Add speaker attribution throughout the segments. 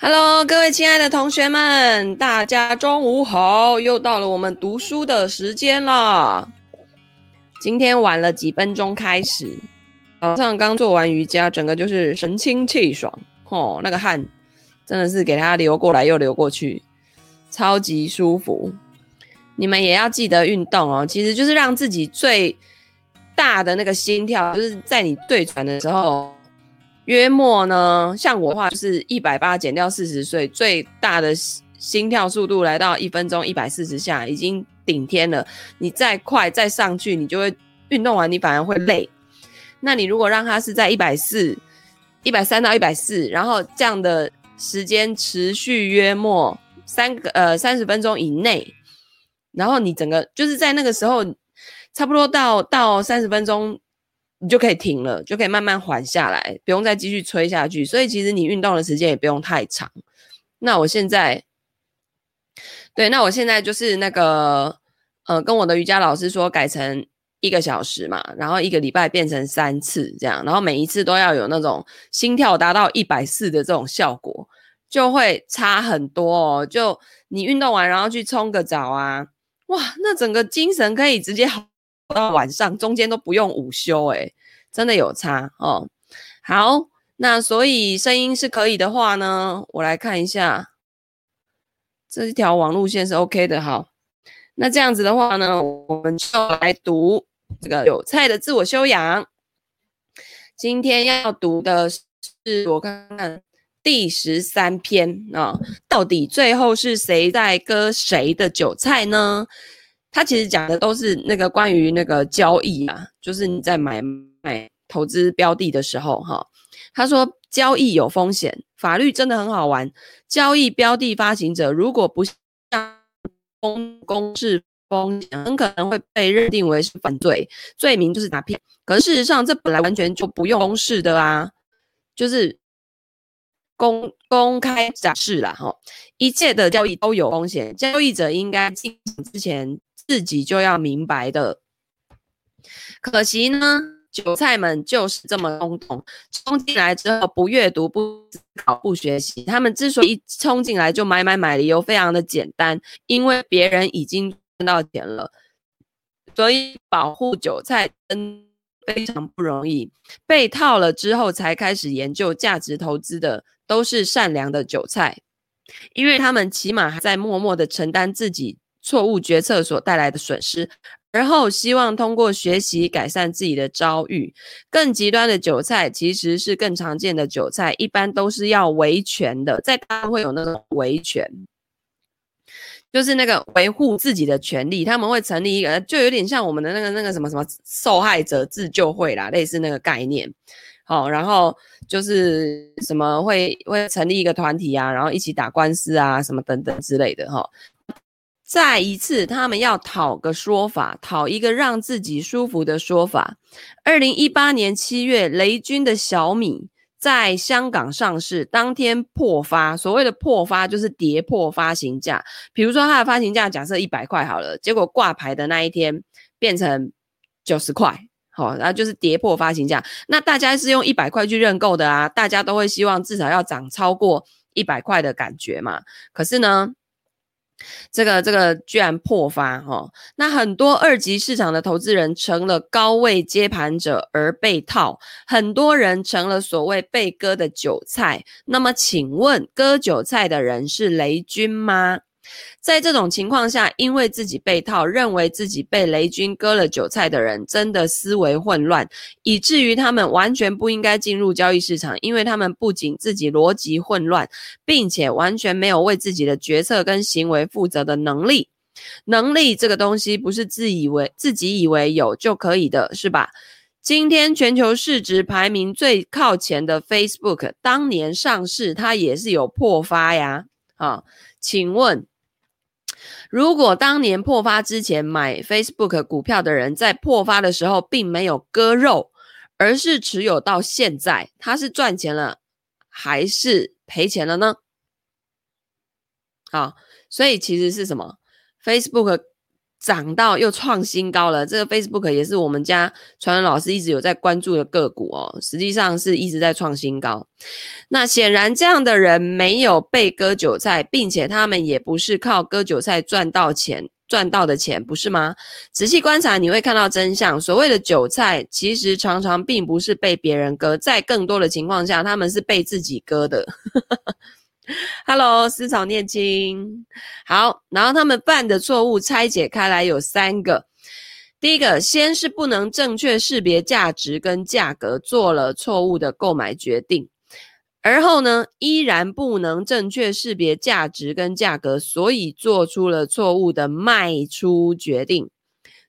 Speaker 1: Hello，各位亲爱的同学们，大家中午好！又到了我们读书的时间了。今天晚了几分钟开始，早上刚做完瑜伽，整个就是神清气爽哦，那个汗真的是给它流过来又流过去，超级舒服。你们也要记得运动哦，其实就是让自己最大的那个心跳，就是在你对喘的时候。约莫呢，像我的话就是一百八减掉四十岁，最大的心跳速度来到一分钟一百四十下，已经顶天了。你再快再上去，你就会运动完你反而会累。那你如果让它是在一百四、一百三到一百四，然后这样的时间持续约莫三个呃三十分钟以内，然后你整个就是在那个时候差不多到到三十分钟。你就可以停了，就可以慢慢缓下来，不用再继续吹下去。所以其实你运动的时间也不用太长。那我现在，对，那我现在就是那个，呃，跟我的瑜伽老师说改成一个小时嘛，然后一个礼拜变成三次这样，然后每一次都要有那种心跳达到一百四的这种效果，就会差很多哦。就你运动完然后去冲个澡啊，哇，那整个精神可以直接好。到晚上中间都不用午休，诶，真的有差哦。好，那所以声音是可以的话呢，我来看一下，这一条网路线是 OK 的。好，那这样子的话呢，我们就来读这个韭菜的自我修养。今天要读的是我看看第十三篇啊，到底最后是谁在割谁的韭菜呢？他其实讲的都是那个关于那个交易啊，就是你在买买投资标的的时候，哈，他说交易有风险，法律真的很好玩。交易标的发行者如果不公公示风险，很可能会被认定为是犯罪，罪名就是诈骗。可是事实上，这本来完全就不用公示的啊，就是公公开展示啦，哈，一切的交易都有风险，交易者应该进行之前。自己就要明白的，可惜呢，韭菜们就是这么冲动，冲进来之后不阅读、不思考、不学习。他们之所以冲进来就买买买，理由非常的简单，因为别人已经赚到钱了，所以保护韭菜真非常不容易。被套了之后才开始研究价值投资的，都是善良的韭菜，因为他们起码还在默默的承担自己。错误决策所带来的损失，而后希望通过学习改善自己的遭遇。更极端的韭菜其实是更常见的韭菜，一般都是要维权的，在他会有那种维权，就是那个维护自己的权利。他们会成立一个，就有点像我们的那个那个什么什么受害者自救会啦，类似那个概念。好，然后就是什么会会成立一个团体啊，然后一起打官司啊，什么等等之类的哈。再一次，他们要讨个说法，讨一个让自己舒服的说法。二零一八年七月，雷军的小米在香港上市，当天破发。所谓的破发，就是跌破发行价。比如说，它的发行价假设一百块好了，结果挂牌的那一天变成九十块，好，然后就是跌破发行价。那大家是用一百块去认购的啊，大家都会希望至少要涨超过一百块的感觉嘛。可是呢？这个这个居然破发哈，那很多二级市场的投资人成了高位接盘者而被套，很多人成了所谓被割的韭菜。那么请问割韭菜的人是雷军吗？在这种情况下，因为自己被套，认为自己被雷军割了韭菜的人，真的思维混乱，以至于他们完全不应该进入交易市场，因为他们不仅自己逻辑混乱，并且完全没有为自己的决策跟行为负责的能力。能力这个东西不是自以为自己以为有就可以的，是吧？今天全球市值排名最靠前的 Facebook，当年上市，它也是有破发呀。啊，请问？如果当年破发之前买 Facebook 股票的人，在破发的时候并没有割肉，而是持有到现在，他是赚钱了还是赔钱了呢？好，所以其实是什么？Facebook 涨到又创新高了。这个 Facebook 也是我们家传人老师一直有在关注的个股哦，实际上是一直在创新高。那显然这样的人没有被割韭菜，并且他们也不是靠割韭菜赚到钱。赚到的钱不是吗？仔细观察，你会看到真相。所谓的韭菜，其实常常并不是被别人割，在更多的情况下，他们是被自己割的。Hello，思草念青，好。然后他们犯的错误拆解开来有三个。第一个，先是不能正确识别价值跟价格，做了错误的购买决定。而后呢，依然不能正确识别价值跟价格，所以做出了错误的卖出决定。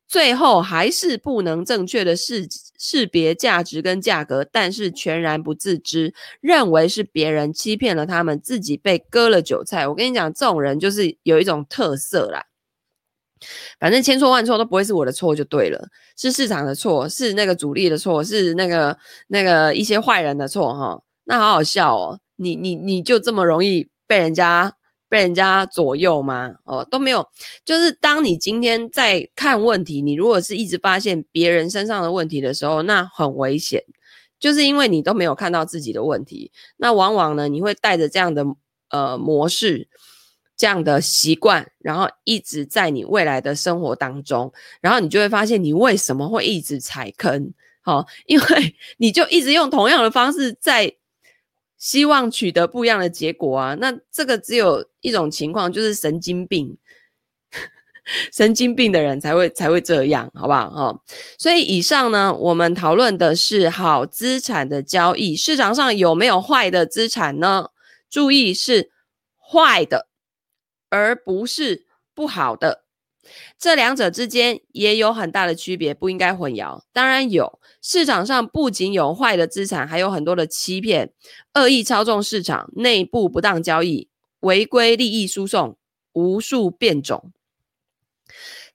Speaker 1: 最后还是不能正确的识识别价值跟价格，但是全然不自知，认为是别人欺骗了他们，自己被割了韭菜。我跟你讲，这种人就是有一种特色啦，反正千错万错都不会是我的错就对了，是市场的错，是那个主力的错，是那个那个一些坏人的错哈。那好好笑哦，你你你就这么容易被人家被人家左右吗？哦，都没有，就是当你今天在看问题，你如果是一直发现别人身上的问题的时候，那很危险，就是因为你都没有看到自己的问题。那往往呢，你会带着这样的呃模式、这样的习惯，然后一直在你未来的生活当中，然后你就会发现你为什么会一直踩坑？好，因为 你就一直用同样的方式在。希望取得不一样的结果啊，那这个只有一种情况，就是神经病，神经病的人才会才会这样，好不好？哈，所以以上呢，我们讨论的是好资产的交易，市场上有没有坏的资产呢？注意是坏的，而不是不好的。这两者之间也有很大的区别，不应该混淆。当然有，市场上不仅有坏的资产，还有很多的欺骗、恶意操纵市场、内部不当交易、违规利益输送，无数变种。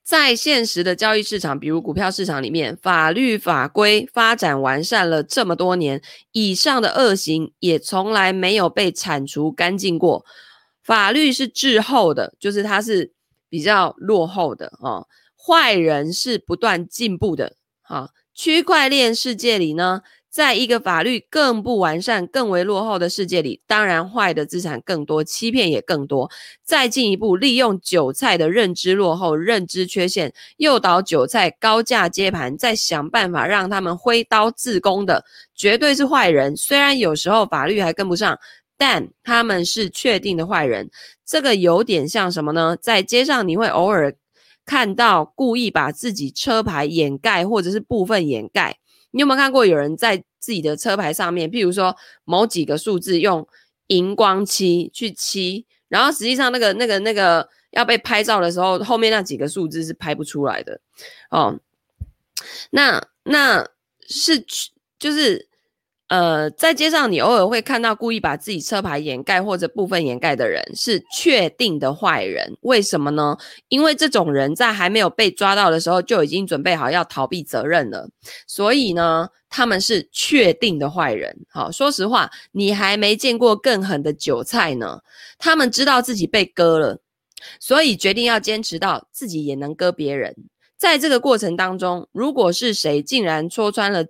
Speaker 1: 在现实的交易市场，比如股票市场里面，法律法规发展完善了这么多年，以上的恶行也从来没有被铲除干净过。法律是滞后的，就是它是。比较落后的哦，坏人是不断进步的。好，区块链世界里呢，在一个法律更不完善、更为落后的世界里，当然坏的资产更多，欺骗也更多。再进一步，利用韭菜的认知落后、认知缺陷，诱导韭菜高价接盘，再想办法让他们挥刀自宫的，绝对是坏人。虽然有时候法律还跟不上。但他们是确定的坏人，这个有点像什么呢？在街上你会偶尔看到故意把自己车牌掩盖，或者是部分掩盖。你有没有看过有人在自己的车牌上面，譬如说某几个数字用荧光漆去漆，然后实际上那个那个那个要被拍照的时候，后面那几个数字是拍不出来的哦。那那是就是。呃，在街上你偶尔会看到故意把自己车牌掩盖或者部分掩盖的人，是确定的坏人。为什么呢？因为这种人在还没有被抓到的时候就已经准备好要逃避责任了，所以呢，他们是确定的坏人。好，说实话，你还没见过更狠的韭菜呢。他们知道自己被割了，所以决定要坚持到自己也能割别人。在这个过程当中，如果是谁竟然戳穿了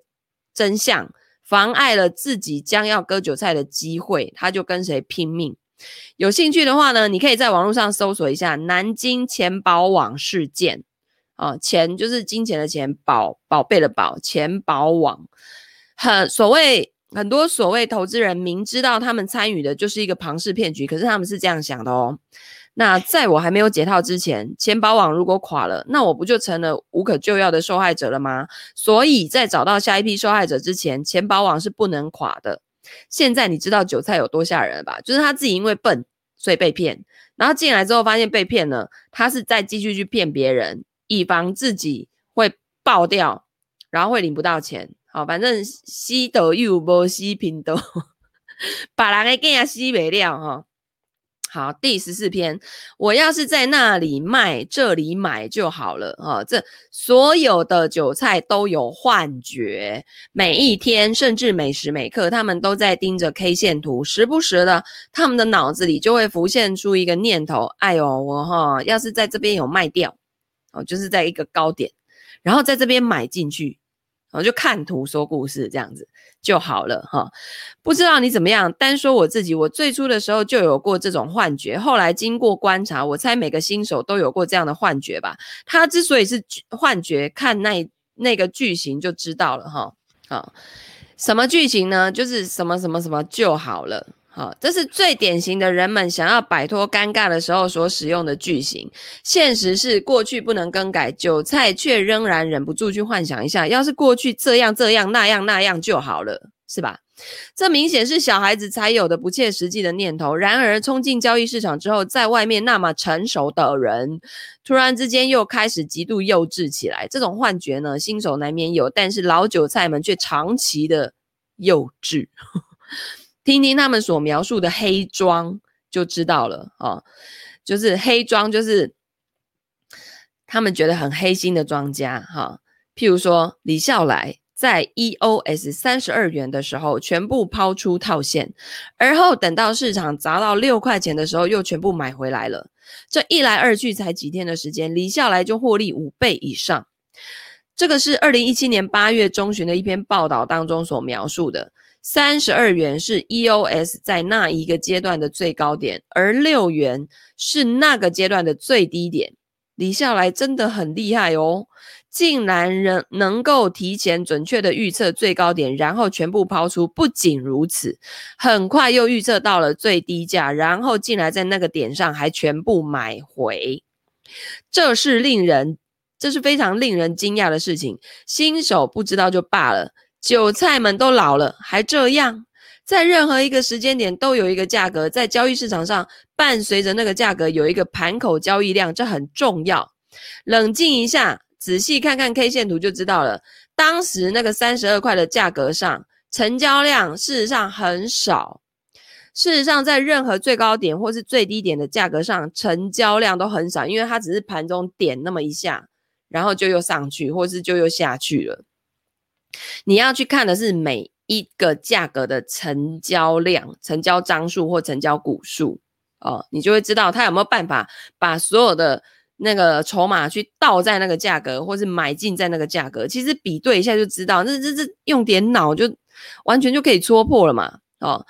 Speaker 1: 真相，妨碍了自己将要割韭菜的机会，他就跟谁拼命。有兴趣的话呢，你可以在网络上搜索一下南京钱宝网事件。啊，钱就是金钱的钱，宝宝贝的宝，钱宝网。很所谓很多所谓投资人明知道他们参与的就是一个庞氏骗局，可是他们是这样想的哦。那在我还没有解套之前，钱包网如果垮了，那我不就成了无可救药的受害者了吗？所以在找到下一批受害者之前，钱包网是不能垮的。现在你知道韭菜有多吓人了吧？就是他自己因为笨，所以被骗，然后进来之后发现被骗了，他是再继续去骗别人，以防自己会爆掉，然后会领不到钱。好，反正吸得又不吸平都，把人给更吸没了哈。好，第十四篇，我要是在那里卖，这里买就好了啊！这所有的韭菜都有幻觉，每一天甚至每时每刻，他们都在盯着 K 线图，时不时的，他们的脑子里就会浮现出一个念头：哎呦，我哈，要是在这边有卖掉，哦，就是在一个高点，然后在这边买进去，我就看图说故事这样子就好了哈。不知道你怎么样，单说我自己，我最初的时候就有过这种幻觉，后来经过观察，我猜每个新手都有过这样的幻觉吧。他之所以是幻觉，看那那个剧情就知道了哈。啊，什么剧情呢？就是什么什么什么就好了。好，这是最典型的人们想要摆脱尴尬的时候所使用的句型。现实是过去不能更改，韭菜却仍然忍不住去幻想一下，要是过去这样这样那样那样就好了，是吧？这明显是小孩子才有的不切实际的念头。然而，冲进交易市场之后，在外面那么成熟的人，突然之间又开始极度幼稚起来。这种幻觉呢，新手难免有，但是老韭菜们却长期的幼稚。听听他们所描述的黑庄就知道了啊，就是黑庄，就是他们觉得很黑心的庄家哈。譬如说李笑来在 EOS 三十二元的时候全部抛出套现，而后等到市场砸到六块钱的时候又全部买回来了。这一来二去才几天的时间，李笑来就获利五倍以上。这个是二零一七年八月中旬的一篇报道当中所描述的。三十二元是 EOS 在那一个阶段的最高点，而六元是那个阶段的最低点。李笑来真的很厉害哦，竟然能能够提前准确的预测最高点，然后全部抛出。不仅如此，很快又预测到了最低价，然后竟然在那个点上还全部买回。这是令人，这是非常令人惊讶的事情。新手不知道就罢了。韭菜们都老了，还这样，在任何一个时间点都有一个价格，在交易市场上伴随着那个价格有一个盘口交易量，这很重要。冷静一下，仔细看看 K 线图就知道了。当时那个三十二块的价格上，成交量事实上很少。事实上，在任何最高点或是最低点的价格上，成交量都很少，因为它只是盘中点那么一下，然后就又上去，或是就又下去了。你要去看的是每一个价格的成交量、成交张数或成交股数哦，你就会知道他有没有办法把所有的那个筹码去倒在那个价格，或是买进在那个价格。其实比对一下就知道，这这这用点脑就完全就可以戳破了嘛。哦，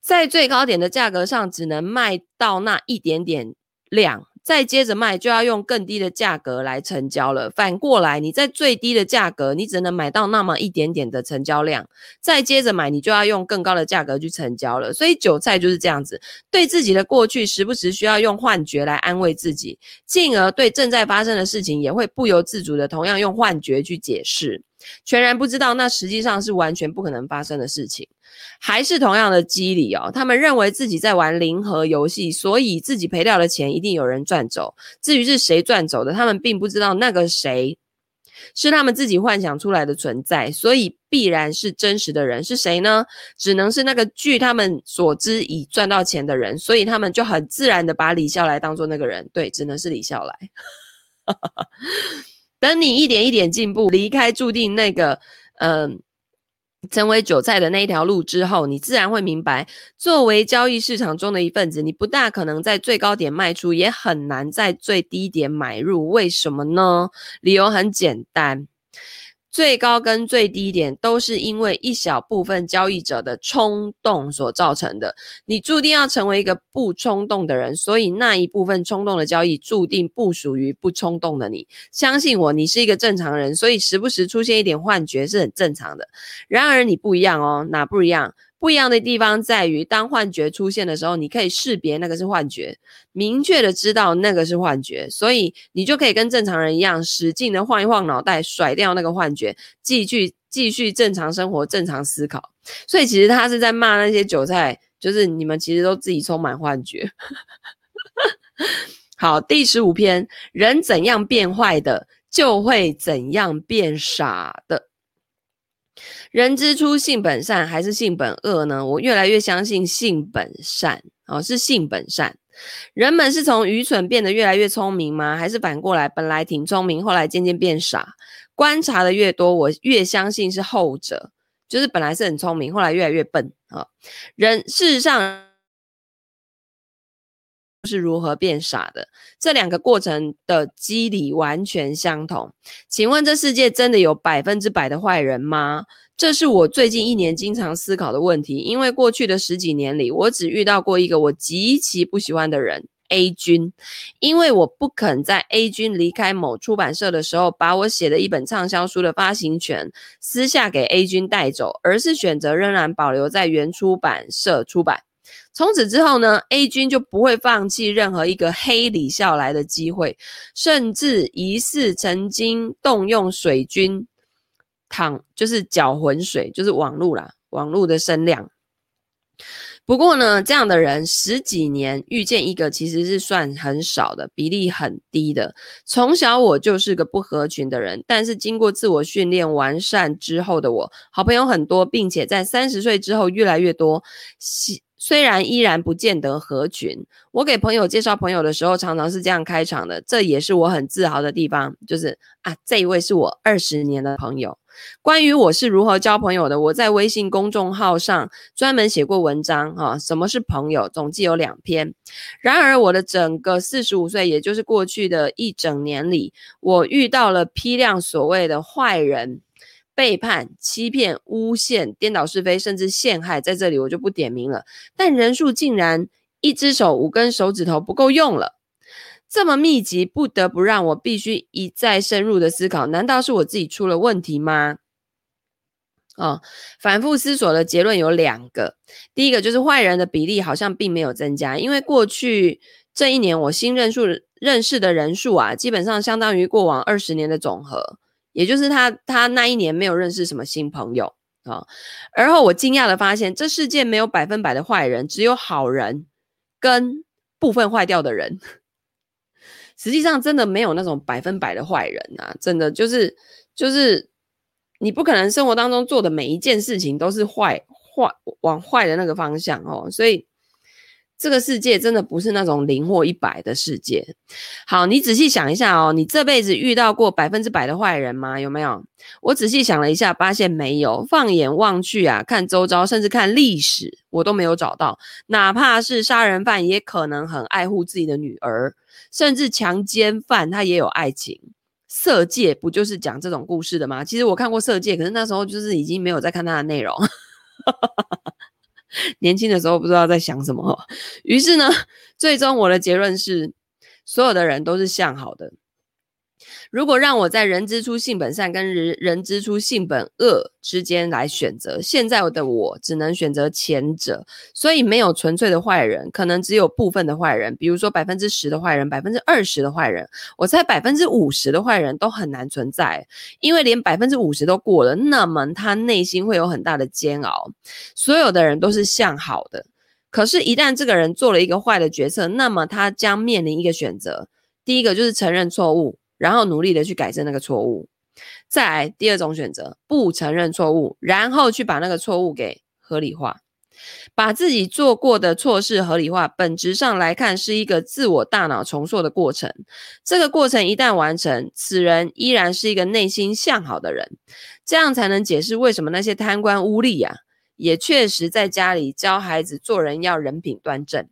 Speaker 1: 在最高点的价格上只能卖到那一点点量。再接着卖，就要用更低的价格来成交了。反过来，你在最低的价格，你只能买到那么一点点的成交量。再接着买，你就要用更高的价格去成交了。所以韭菜就是这样子，对自己的过去时不时需要用幻觉来安慰自己，进而对正在发生的事情也会不由自主的同样用幻觉去解释。全然不知道，那实际上是完全不可能发生的事情。还是同样的机理哦，他们认为自己在玩零和游戏，所以自己赔掉的钱一定有人赚走。至于是谁赚走的，他们并不知道。那个谁是他们自己幻想出来的存在，所以必然是真实的人。是谁呢？只能是那个据他们所知已赚到钱的人。所以他们就很自然的把李笑来当做那个人。对，只能是李笑来。等你一点一点进步，离开注定那个，嗯、成为韭菜的那一条路之后，你自然会明白，作为交易市场中的一份子，你不大可能在最高点卖出，也很难在最低点买入。为什么呢？理由很简单。最高跟最低点都是因为一小部分交易者的冲动所造成的。你注定要成为一个不冲动的人，所以那一部分冲动的交易注定不属于不冲动的你。相信我，你是一个正常人，所以时不时出现一点幻觉是很正常的。然而你不一样哦，哪不一样？不一样的地方在于，当幻觉出现的时候，你可以识别那个是幻觉，明确的知道那个是幻觉，所以你就可以跟正常人一样，使劲的晃一晃脑袋，甩掉那个幻觉，继续继续正常生活、正常思考。所以其实他是在骂那些韭菜，就是你们其实都自己充满幻觉。好，第十五篇，人怎样变坏的，就会怎样变傻的。人之初，性本善还是性本恶呢？我越来越相信性本善哦，是性本善。人们是从愚蠢变得越来越聪明吗？还是反过来，本来挺聪明，后来渐渐变傻？观察的越多，我越相信是后者，就是本来是很聪明，后来越来越笨啊。人事实上。是如何变傻的。这两个过程的机理完全相同。请问这世界真的有百分之百的坏人吗？这是我最近一年经常思考的问题。因为过去的十几年里，我只遇到过一个我极其不喜欢的人。A 君，因为我不肯在 A 君离开某出版社的时候，把我写的一本畅销书的发行权私下给 A 君带走，而是选择仍然保留在原出版社出版。从此之后呢，A 君就不会放弃任何一个黑李笑来的机会，甚至疑似曾经动用水军，淌就是搅浑水，就是网络啦，网络的声量。不过呢，这样的人十几年遇见一个，其实是算很少的，比例很低的。从小我就是个不合群的人，但是经过自我训练完善之后的我，好朋友很多，并且在三十岁之后越来越多。虽然依然不见得合群，我给朋友介绍朋友的时候，常常是这样开场的，这也是我很自豪的地方，就是啊，这一位是我二十年的朋友。关于我是如何交朋友的，我在微信公众号上专门写过文章啊。什么是朋友？总计有两篇。然而，我的整个四十五岁，也就是过去的一整年里，我遇到了批量所谓的坏人、背叛、欺骗、诬陷、颠倒是非，甚至陷害。在这里我就不点名了，但人数竟然一只手五根手指头不够用了。这么密集，不得不让我必须一再深入的思考：难道是我自己出了问题吗？哦，反复思索的结论有两个。第一个就是坏人的比例好像并没有增加，因为过去这一年我新认识认识的人数啊，基本上相当于过往二十年的总和，也就是他他那一年没有认识什么新朋友啊。而后我惊讶的发现，这世界没有百分百的坏人，只有好人跟部分坏掉的人。实际上，真的没有那种百分百的坏人啊！真的就是就是，你不可能生活当中做的每一件事情都是坏坏往坏的那个方向哦。所以，这个世界真的不是那种零或一百的世界。好，你仔细想一下哦，你这辈子遇到过百分之百的坏人吗？有没有？我仔细想了一下，发现没有。放眼望去啊，看周遭，甚至看历史，我都没有找到。哪怕是杀人犯，也可能很爱护自己的女儿。甚至强奸犯他也有爱情，色戒不就是讲这种故事的吗？其实我看过色戒，可是那时候就是已经没有在看他的内容，年轻的时候不知道在想什么。于是呢，最终我的结论是，所有的人都是向好的。如果让我在人之初性本善跟人人之初性本恶之间来选择，现在的我只能选择前者。所以没有纯粹的坏人，可能只有部分的坏人，比如说百分之十的坏人，百分之二十的坏人。我猜百分之五十的坏人都很难存在，因为连百分之五十都过了，那么他内心会有很大的煎熬。所有的人都是向好的，可是，一旦这个人做了一个坏的决策，那么他将面临一个选择，第一个就是承认错误。然后努力的去改正那个错误，再来第二种选择，不承认错误，然后去把那个错误给合理化，把自己做过的错事合理化。本质上来看，是一个自我大脑重塑的过程。这个过程一旦完成，此人依然是一个内心向好的人。这样才能解释为什么那些贪官污吏呀，也确实在家里教孩子做人要人品端正。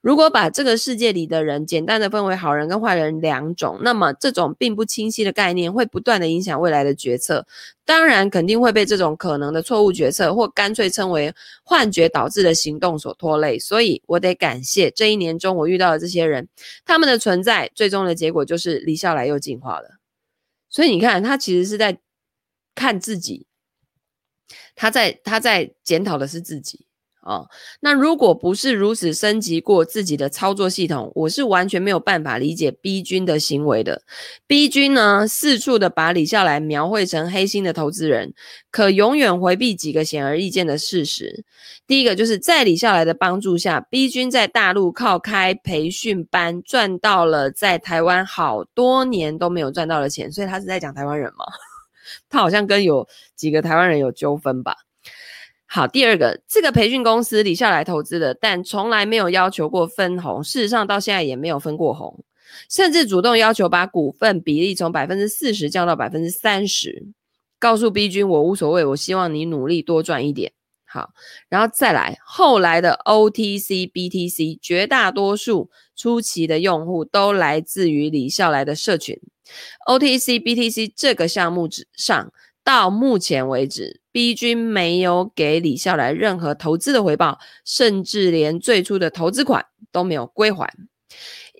Speaker 1: 如果把这个世界里的人简单的分为好人跟坏人两种，那么这种并不清晰的概念会不断的影响未来的决策，当然肯定会被这种可能的错误决策或干脆称为幻觉导致的行动所拖累。所以我得感谢这一年中我遇到的这些人，他们的存在，最终的结果就是李笑来又进化了。所以你看，他其实是在看自己，他在他在检讨的是自己。哦，那如果不是如此升级过自己的操作系统，我是完全没有办法理解 B 君的行为的。B 君呢，四处的把李笑来描绘成黑心的投资人，可永远回避几个显而易见的事实。第一个就是在李笑来的帮助下，B 君在大陆靠开培训班赚到了在台湾好多年都没有赚到的钱，所以他是在讲台湾人吗？他好像跟有几个台湾人有纠纷吧。好，第二个，这个培训公司李笑来投资的，但从来没有要求过分红，事实上到现在也没有分过红，甚至主动要求把股份比例从百分之四十降到百分之三十，告诉 B 君我无所谓，我希望你努力多赚一点。好，然后再来后来的 OTC、BTC，绝大多数初期的用户都来自于李笑来的社群。OTC、BTC 这个项目之上，到目前为止，B 君没有给李笑来任何投资的回报，甚至连最初的投资款都没有归还。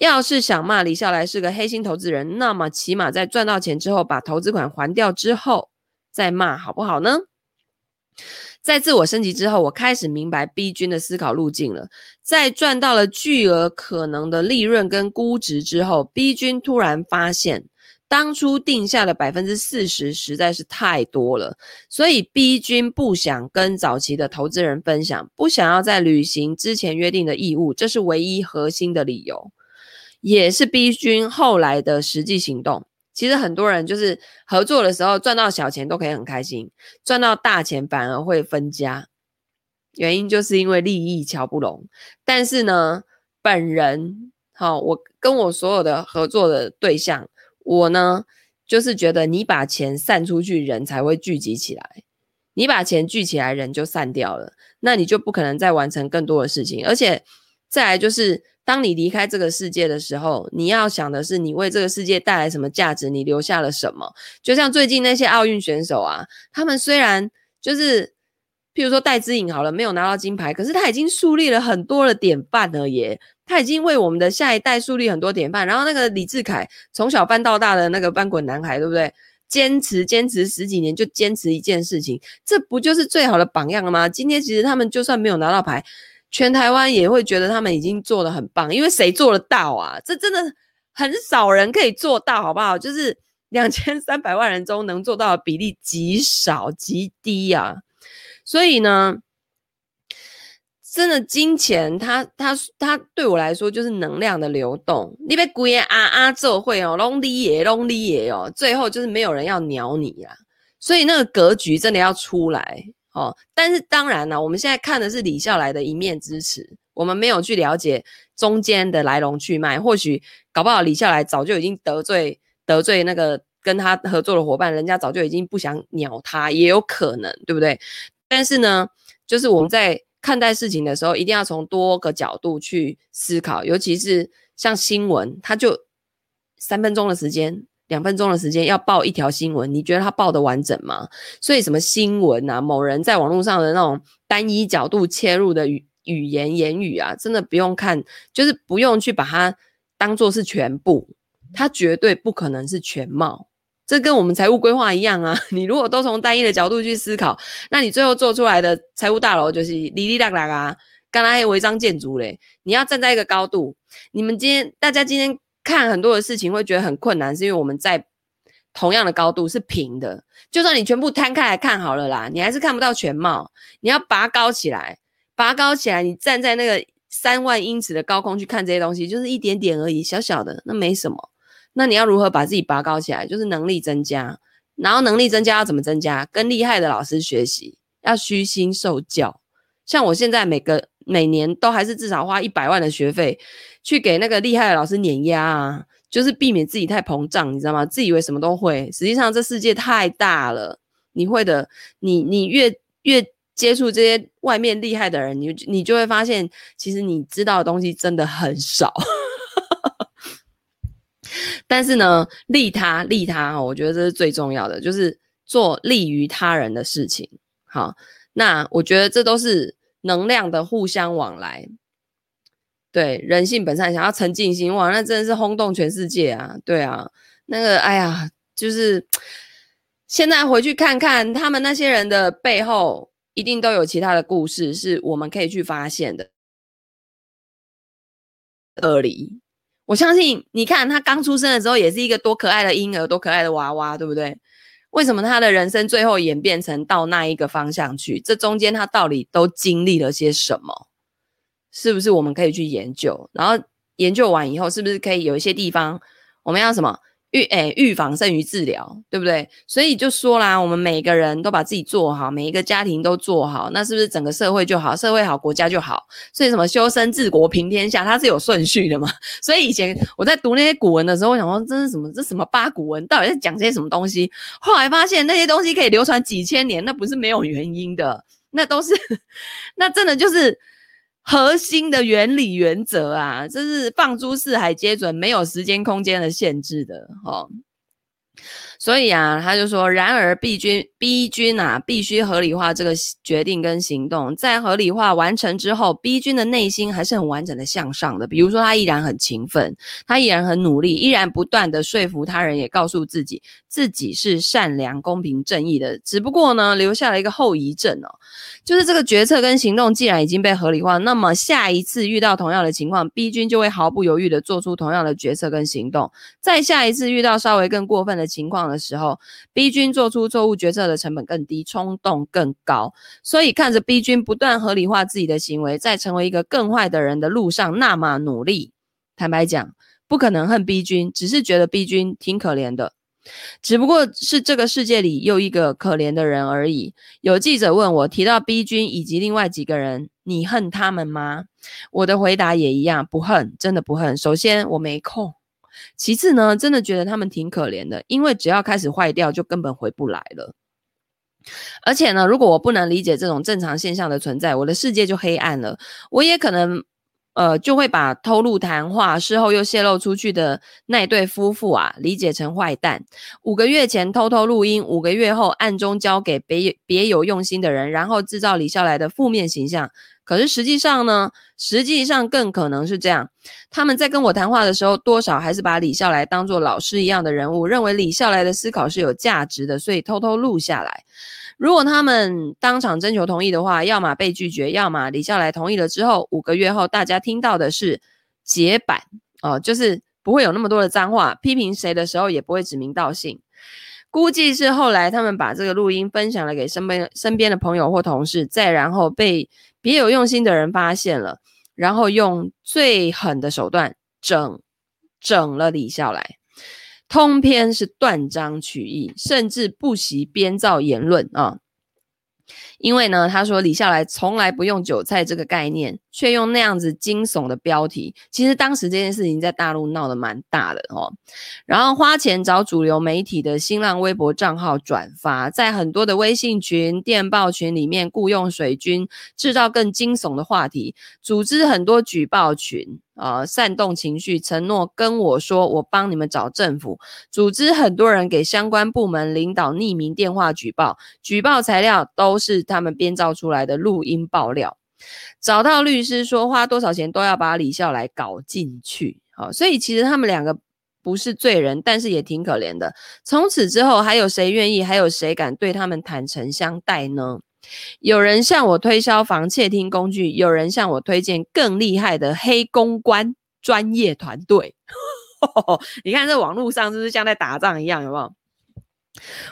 Speaker 1: 要是想骂李笑来是个黑心投资人，那么起码在赚到钱之后，把投资款还掉之后再骂，好不好呢？在自我升级之后，我开始明白 B 君的思考路径了。在赚到了巨额可能的利润跟估值之后，B 君突然发现，当初定下的百分之四十实在是太多了，所以 B 君不想跟早期的投资人分享，不想要再履行之前约定的义务，这是唯一核心的理由，也是 B 君后来的实际行动。其实很多人就是合作的时候赚到小钱都可以很开心，赚到大钱反而会分家，原因就是因为利益乔不拢。但是呢，本人好，我跟我所有的合作的对象，我呢就是觉得你把钱散出去，人才会聚集起来；你把钱聚起来，人就散掉了，那你就不可能再完成更多的事情。而且再来就是。当你离开这个世界的时候，你要想的是你为这个世界带来什么价值，你留下了什么。就像最近那些奥运选手啊，他们虽然就是，譬如说戴资颖好了，没有拿到金牌，可是他已经树立了很多的典范了耶。他已经为我们的下一代树立很多典范。然后那个李志凯，从小翻到大的那个翻滚男孩，对不对？坚持坚持十几年就坚持一件事情，这不就是最好的榜样了吗？今天其实他们就算没有拿到牌。全台湾也会觉得他们已经做得很棒，因为谁做得到啊？这真的很少人可以做到，好不好？就是两千三百万人中能做到的比例极少极低啊！所以呢，真的金钱它，它它对我来说就是能量的流动。你别鬼啊啊做会哦，拢你耶拢你耶哦，最后就是没有人要鸟你啦。所以那个格局真的要出来。哦，但是当然了，我们现在看的是李笑来的一面之词，我们没有去了解中间的来龙去脉。或许搞不好李笑来早就已经得罪得罪那个跟他合作的伙伴，人家早就已经不想鸟他，也有可能，对不对？但是呢，就是我们在看待事情的时候，一定要从多个角度去思考，尤其是像新闻，它就三分钟的时间。两分钟的时间要报一条新闻，你觉得他报的完整吗？所以什么新闻啊，某人在网络上的那种单一角度切入的语语言言语啊，真的不用看，就是不用去把它当做是全部，它绝对不可能是全貌。这跟我们财务规划一样啊，你如果都从单一的角度去思考，那你最后做出来的财务大楼就是哩哩啦啦啊，刚才违章建筑嘞。你要站在一个高度，你们今天大家今天。看很多的事情会觉得很困难，是因为我们在同样的高度是平的，就算你全部摊开来看好了啦，你还是看不到全貌。你要拔高起来，拔高起来，你站在那个三万英尺的高空去看这些东西，就是一点点而已，小小的，那没什么。那你要如何把自己拔高起来？就是能力增加，然后能力增加要怎么增加？跟厉害的老师学习，要虚心受教。像我现在每个每年都还是至少花一百万的学费。去给那个厉害的老师碾压啊，就是避免自己太膨胀，你知道吗？自以为什么都会，实际上这世界太大了，你会的，你你越越接触这些外面厉害的人，你你就会发现，其实你知道的东西真的很少。但是呢，利他利他，我觉得这是最重要的，就是做利于他人的事情。好，那我觉得这都是能量的互相往来。对，人性本善，想要沉静心，哇，那真的是轰动全世界啊！对啊，那个，哎呀，就是现在回去看看他们那些人的背后，一定都有其他的故事，是我们可以去发现的。二里，我相信，你看他刚出生的时候，也是一个多可爱的婴儿，多可爱的娃娃，对不对？为什么他的人生最后演变成到那一个方向去？这中间他到底都经历了些什么？是不是我们可以去研究？然后研究完以后，是不是可以有一些地方我们要什么预诶预防胜于治疗，对不对？所以就说啦，我们每个人都把自己做好，每一个家庭都做好，那是不是整个社会就好？社会好，国家就好。所以什么修身治国平天下，它是有顺序的嘛？所以以前我在读那些古文的时候，我想说这是什么？这什么八股文？到底在讲些什么东西？后来发现那些东西可以流传几千年，那不是没有原因的。那都是，那真的就是核心的原理原则啊，这是放诸四海皆准，没有时间空间的限制的，哦。所以啊，他就说，然而 B 君 B 君啊，必须合理化这个决定跟行动。在合理化完成之后，B 君的内心还是很完整的向上的。比如说，他依然很勤奋，他依然很努力，依然不断的说服他人，也告诉自己自己是善良、公平、正义的。只不过呢，留下了一个后遗症哦，就是这个决策跟行动既然已经被合理化，那么下一次遇到同样的情况，B 君就会毫不犹豫的做出同样的决策跟行动。再下一次遇到稍微更过分的情况的时候，B 君做出错误决策的成本更低，冲动更高。所以看着 B 君不断合理化自己的行为，在成为一个更坏的人的路上那么努力。坦白讲，不可能恨 B 君，只是觉得 B 君挺可怜的，只不过是这个世界里又一个可怜的人而已。有记者问我，提到 B 君以及另外几个人，你恨他们吗？我的回答也一样，不恨，真的不恨。首先，我没空。其次呢，真的觉得他们挺可怜的，因为只要开始坏掉，就根本回不来了。而且呢，如果我不能理解这种正常现象的存在，我的世界就黑暗了。我也可能，呃，就会把偷录谈话，事后又泄露出去的那对夫妇啊，理解成坏蛋。五个月前偷偷录音，五个月后暗中交给别别有用心的人，然后制造李笑来的负面形象。可是实际上呢，实际上更可能是这样：他们在跟我谈话的时候，多少还是把李笑来当作老师一样的人物，认为李笑来的思考是有价值的，所以偷偷录下来。如果他们当场征求同意的话，要么被拒绝，要么李笑来同意了之后，五个月后大家听到的是解版哦，就是不会有那么多的脏话，批评谁的时候也不会指名道姓。估计是后来他们把这个录音分享了给身边身边的朋友或同事，再然后被别有用心的人发现了，然后用最狠的手段整整了李笑来，通篇是断章取义，甚至不惜编造言论啊。因为呢，他说李笑来从来不用韭菜这个概念，却用那样子惊悚的标题。其实当时这件事情在大陆闹得蛮大的哦。然后花钱找主流媒体的新浪微博账号转发，在很多的微信群、电报群里面雇佣水军，制造更惊悚的话题，组织很多举报群。呃，煽动情绪，承诺跟我说，我帮你们找政府，组织很多人给相关部门领导匿名电话举报，举报材料都是他们编造出来的录音爆料，找到律师说花多少钱都要把李笑来搞进去。好，所以其实他们两个不是罪人，但是也挺可怜的。从此之后，还有谁愿意，还有谁敢对他们坦诚相待呢？有人向我推销防窃听工具，有人向我推荐更厉害的黑公关专业团队。你看这网络上是不是像在打仗一样？有没有？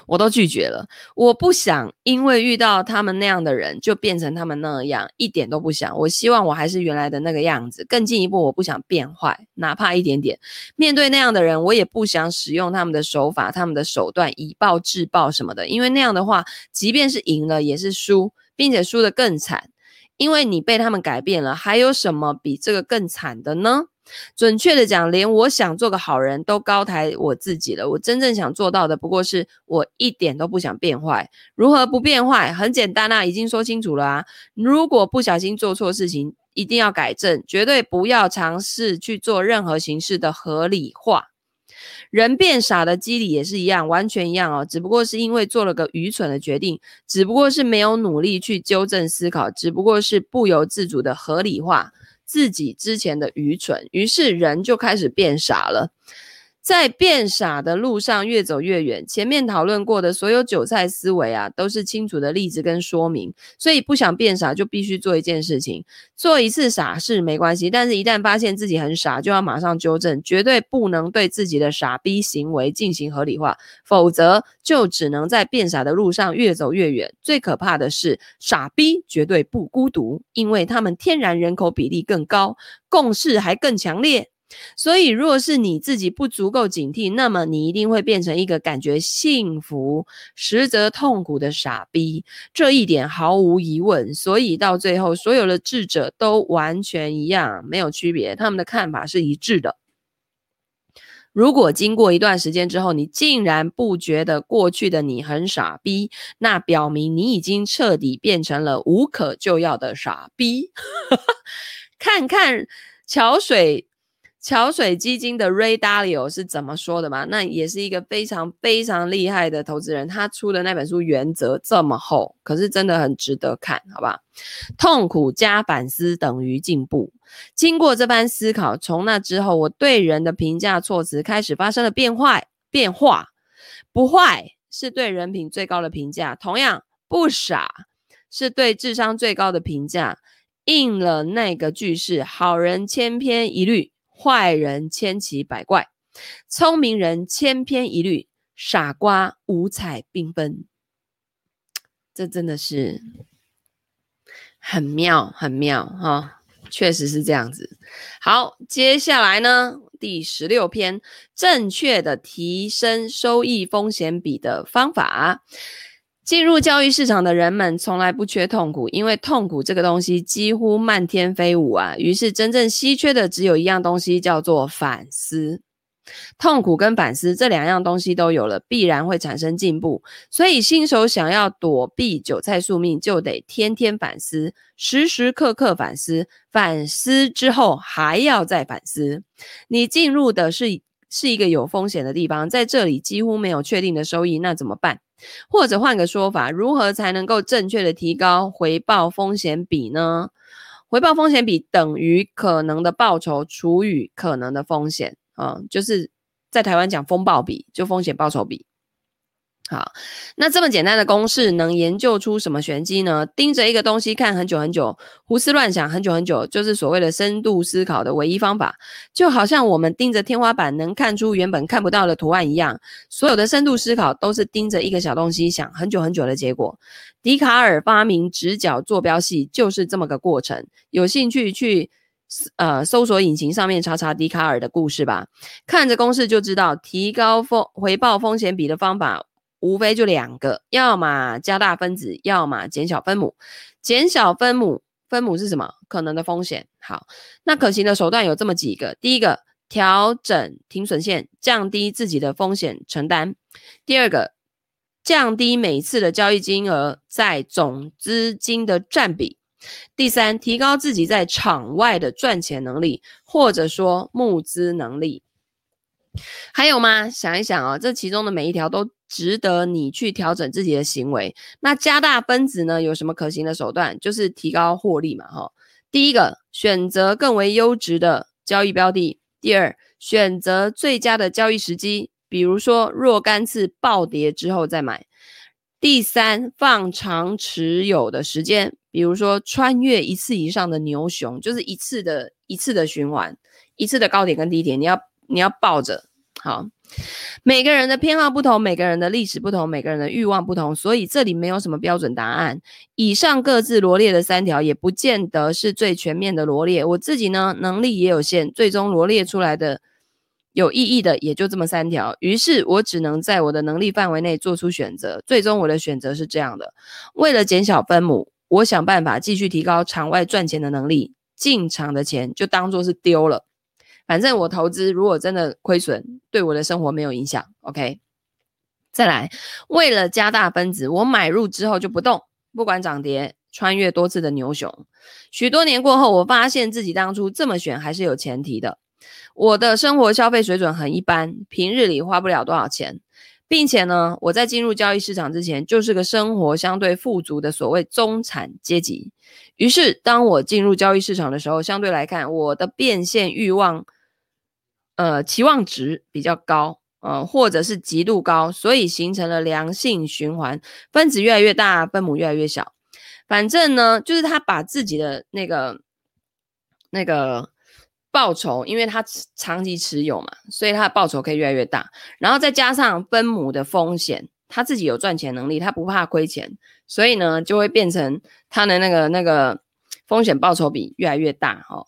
Speaker 1: 我都拒绝了，我不想因为遇到他们那样的人就变成他们那样，一点都不想。我希望我还是原来的那个样子。更进一步，我不想变坏，哪怕一点点。面对那样的人，我也不想使用他们的手法、他们的手段，以暴制暴什么的。因为那样的话，即便是赢了，也是输，并且输得更惨。因为你被他们改变了，还有什么比这个更惨的呢？准确的讲，连我想做个好人都高抬我自己了。我真正想做到的，不过是我一点都不想变坏。如何不变坏？很简单啊，已经说清楚了啊。如果不小心做错事情，一定要改正，绝对不要尝试去做任何形式的合理化。人变傻的机理也是一样，完全一样哦。只不过是因为做了个愚蠢的决定，只不过是没有努力去纠正思考，只不过是不由自主的合理化。自己之前的愚蠢，于是人就开始变傻了。在变傻的路上越走越远。前面讨论过的所有韭菜思维啊，都是清楚的例子跟说明。所以不想变傻，就必须做一件事情。做一次傻事没关系，但是一旦发现自己很傻，就要马上纠正，绝对不能对自己的傻逼行为进行合理化，否则就只能在变傻的路上越走越远。最可怕的是，傻逼绝对不孤独，因为他们天然人口比例更高，共识还更强烈。所以，若是你自己不足够警惕，那么你一定会变成一个感觉幸福，实则痛苦的傻逼。这一点毫无疑问。所以到最后，所有的智者都完全一样，没有区别，他们的看法是一致的。如果经过一段时间之后，你竟然不觉得过去的你很傻逼，那表明你已经彻底变成了无可救药的傻逼。看看桥水。桥水基金的 Ray Dalio 是怎么说的吗？那也是一个非常非常厉害的投资人，他出的那本书《原则》这么厚，可是真的很值得看，好吧？痛苦加反思等于进步。经过这番思考，从那之后，我对人的评价措辞开始发生了变坏变化。不坏是对人品最高的评价，同样不傻是对智商最高的评价。应了那个句式：好人千篇一律。坏人千奇百怪，聪明人千篇一律，傻瓜五彩缤纷。这真的是很妙，很妙哈、哦，确实是这样子。好，接下来呢，第十六篇，正确的提升收益风险比的方法。进入交易市场的人们从来不缺痛苦，因为痛苦这个东西几乎漫天飞舞啊。于是真正稀缺的只有一样东西，叫做反思。痛苦跟反思这两样东西都有了，必然会产生进步。所以新手想要躲避韭菜宿命，就得天天反思，时时刻刻反思。反思之后还要再反思。你进入的是是一个有风险的地方，在这里几乎没有确定的收益，那怎么办？或者换个说法，如何才能够正确的提高回报风险比呢？回报风险比等于可能的报酬除以可能的风险啊、嗯，就是在台湾讲风暴比，就风险报酬比。好，那这么简单的公式能研究出什么玄机呢？盯着一个东西看很久很久，胡思乱想很久很久，就是所谓的深度思考的唯一方法。就好像我们盯着天花板能看出原本看不到的图案一样，所有的深度思考都是盯着一个小东西想很久很久的结果。笛卡尔发明直角坐标系就是这么个过程。有兴趣去呃搜索引擎上面查查笛卡尔的故事吧，看着公式就知道提高风回报风险比的方法。无非就两个，要么加大分子，要么减小分母。减小分母，分母是什么？可能的风险。好，那可行的手段有这么几个：第一个，调整停损线，降低自己的风险承担；第二个，降低每次的交易金额在总资金的占比；第三，提高自己在场外的赚钱能力，或者说募资能力。还有吗？想一想啊、这其中的每一条都值得你去调整自己的行为。那加大分子呢？有什么可行的手段？就是提高获利嘛，哈。第一个，选择更为优质的交易标的；第二，选择最佳的交易时机，比如说若干次暴跌之后再买；第三，放长持有的时间，比如说穿越一次以上的牛熊，就是一次的一次的循环，一次的高点跟低点，你要。你要抱着好，每个人的偏好不同，每个人的历史不同，每个人的欲望不同，所以这里没有什么标准答案。以上各自罗列的三条，也不见得是最全面的罗列。我自己呢，能力也有限，最终罗列出来的有意义的也就这么三条。于是我只能在我的能力范围内做出选择。最终我的选择是这样的：为了减小分母，我想办法继续提高场外赚钱的能力，进场的钱就当做是丢了。反正我投资如果真的亏损，对我的生活没有影响。OK，再来，为了加大分子，我买入之后就不动，不管涨跌，穿越多次的牛熊。许多年过后，我发现自己当初这么选还是有前提的。我的生活消费水准很一般，平日里花不了多少钱。并且呢，我在进入交易市场之前，就是个生活相对富足的所谓中产阶级。于是，当我进入交易市场的时候，相对来看，我的变现欲望，呃，期望值比较高，呃，或者是极度高，所以形成了良性循环，分子越来越大，分母越来越小。反正呢，就是他把自己的那个那个。报酬，因为他长期持有嘛，所以他的报酬可以越来越大。然后再加上分母的风险，他自己有赚钱能力，他不怕亏钱，所以呢，就会变成他的那个那个风险报酬比越来越大。哦，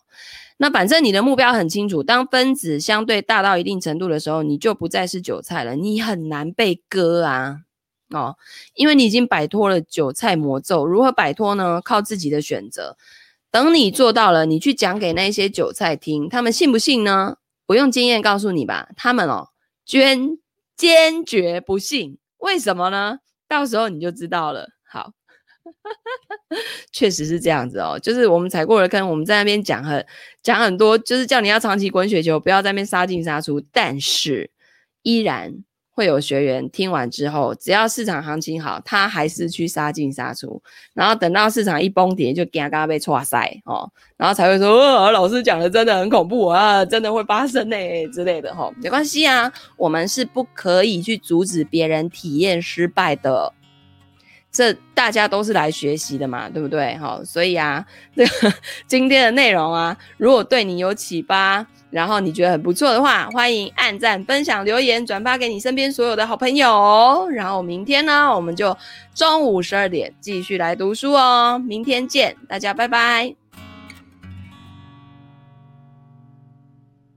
Speaker 1: 那反正你的目标很清楚，当分子相对大到一定程度的时候，你就不再是韭菜了，你很难被割啊。哦，因为你已经摆脱了韭菜魔咒。如何摆脱呢？靠自己的选择。等你做到了，你去讲给那些韭菜听，他们信不信呢？我用经验告诉你吧，他们哦，坚坚决不信，为什么呢？到时候你就知道了。好，确实是这样子哦，就是我们踩过了坑，我们在那边讲很讲很多，就是叫你要长期滚雪球，不要在那边杀进杀出，但是依然。会有学员听完之后，只要市场行情好，他还是去杀进杀出，然后等到市场一崩跌，就嘎嘎被挫塞哦，然后才会说，哦，老师讲的真的很恐怖啊，真的会发生呢之类的哦，没关系啊，我们是不可以去阻止别人体验失败的。这大家都是来学习的嘛，对不对？好，所以啊，这个今天的内容啊，如果对你有启发，然后你觉得很不错的话，欢迎按赞、分享、留言、转发给你身边所有的好朋友。然后明天呢，我们就中午十二点继续来读书哦。明天见，大家拜拜。